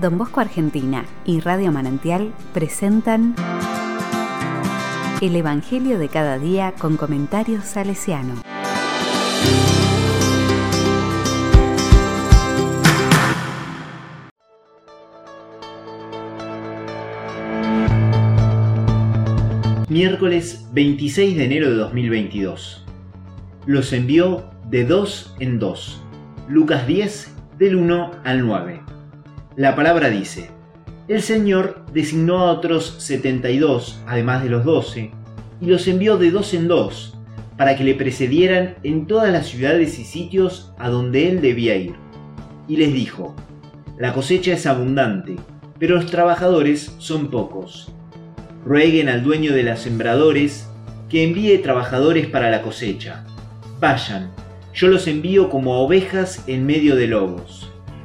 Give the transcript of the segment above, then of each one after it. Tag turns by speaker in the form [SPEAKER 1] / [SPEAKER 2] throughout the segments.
[SPEAKER 1] Don Bosco Argentina y Radio Manantial presentan El Evangelio de cada día con comentarios salesiano.
[SPEAKER 2] Miércoles 26 de enero de 2022. Los envió de dos en dos. Lucas 10 del 1 al 9. La palabra dice, el Señor designó a otros 72, además de los 12, y los envió de dos en dos, para que le precedieran en todas las ciudades y sitios a donde él debía ir. Y les dijo, la cosecha es abundante, pero los trabajadores son pocos. Rueguen al dueño de los sembradores que envíe trabajadores para la cosecha. Vayan, yo los envío como ovejas en medio de lobos.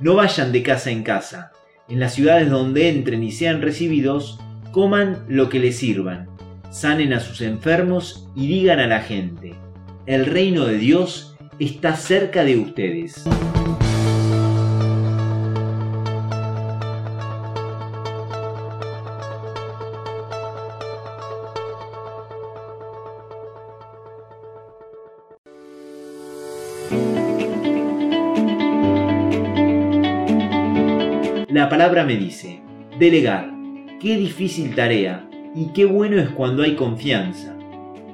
[SPEAKER 2] No vayan de casa en casa. En las ciudades donde entren y sean recibidos, coman lo que les sirvan, sanen a sus enfermos y digan a la gente, el reino de Dios está cerca de ustedes. La palabra me dice, delegar, qué difícil tarea y qué bueno es cuando hay confianza.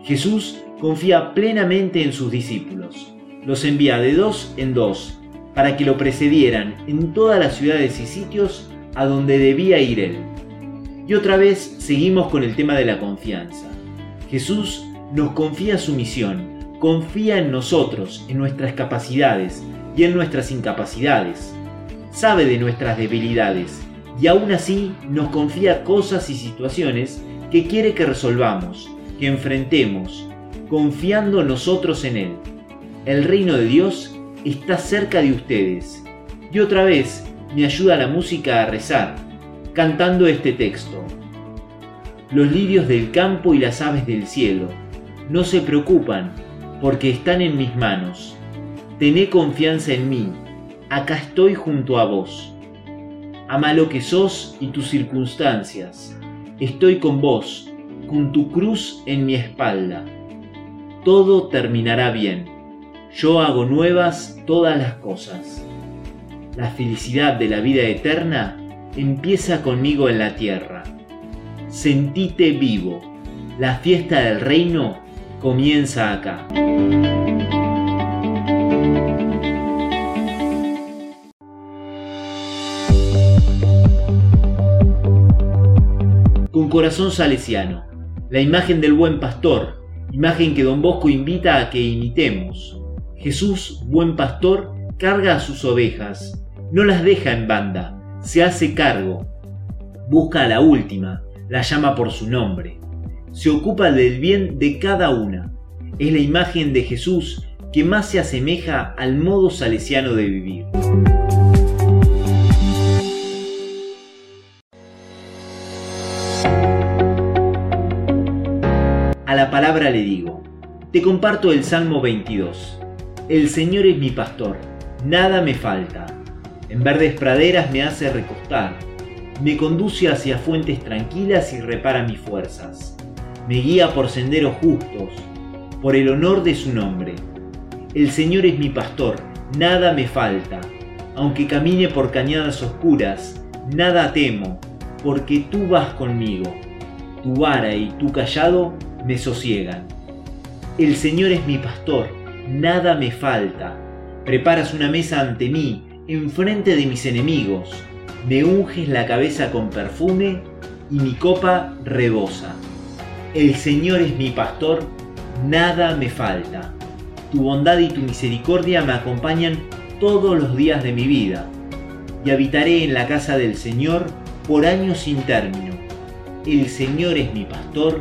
[SPEAKER 2] Jesús confía plenamente en sus discípulos, los envía de dos en dos para que lo precedieran en todas las ciudades y sitios a donde debía ir él. Y otra vez seguimos con el tema de la confianza. Jesús nos confía su misión, confía en nosotros, en nuestras capacidades y en nuestras incapacidades sabe de nuestras debilidades y aún así nos confía cosas y situaciones que quiere que resolvamos, que enfrentemos, confiando nosotros en Él. El reino de Dios está cerca de ustedes. Y otra vez me ayuda la música a rezar, cantando este texto. Los lirios del campo y las aves del cielo no se preocupan porque están en mis manos. Tené confianza en mí acá estoy junto a vos. Ama lo que sos y tus circunstancias. Estoy con vos, con tu cruz en mi espalda. Todo terminará bien. Yo hago nuevas todas las cosas. La felicidad de la vida eterna empieza conmigo en la tierra. Sentite vivo. La fiesta del reino comienza acá. Corazón salesiano, la imagen del buen pastor, imagen que don Bosco invita a que imitemos. Jesús, buen pastor, carga a sus ovejas, no las deja en banda, se hace cargo, busca a la última, la llama por su nombre, se ocupa del bien de cada una. Es la imagen de Jesús que más se asemeja al modo salesiano de vivir. La palabra le digo, te comparto el Salmo 22. El Señor es mi pastor, nada me falta. En verdes praderas me hace recostar, me conduce hacia fuentes tranquilas y repara mis fuerzas. Me guía por senderos justos, por el honor de su nombre. El Señor es mi pastor, nada me falta. Aunque camine por cañadas oscuras, nada temo, porque tú vas conmigo. Tu vara y tu callado me sosiegan. El Señor es mi pastor, nada me falta. Preparas una mesa ante mí, enfrente de mis enemigos. Me unges la cabeza con perfume y mi copa rebosa. El Señor es mi pastor, nada me falta. Tu bondad y tu misericordia me acompañan todos los días de mi vida. y habitaré en la casa del Señor por años sin término. El Señor es mi pastor,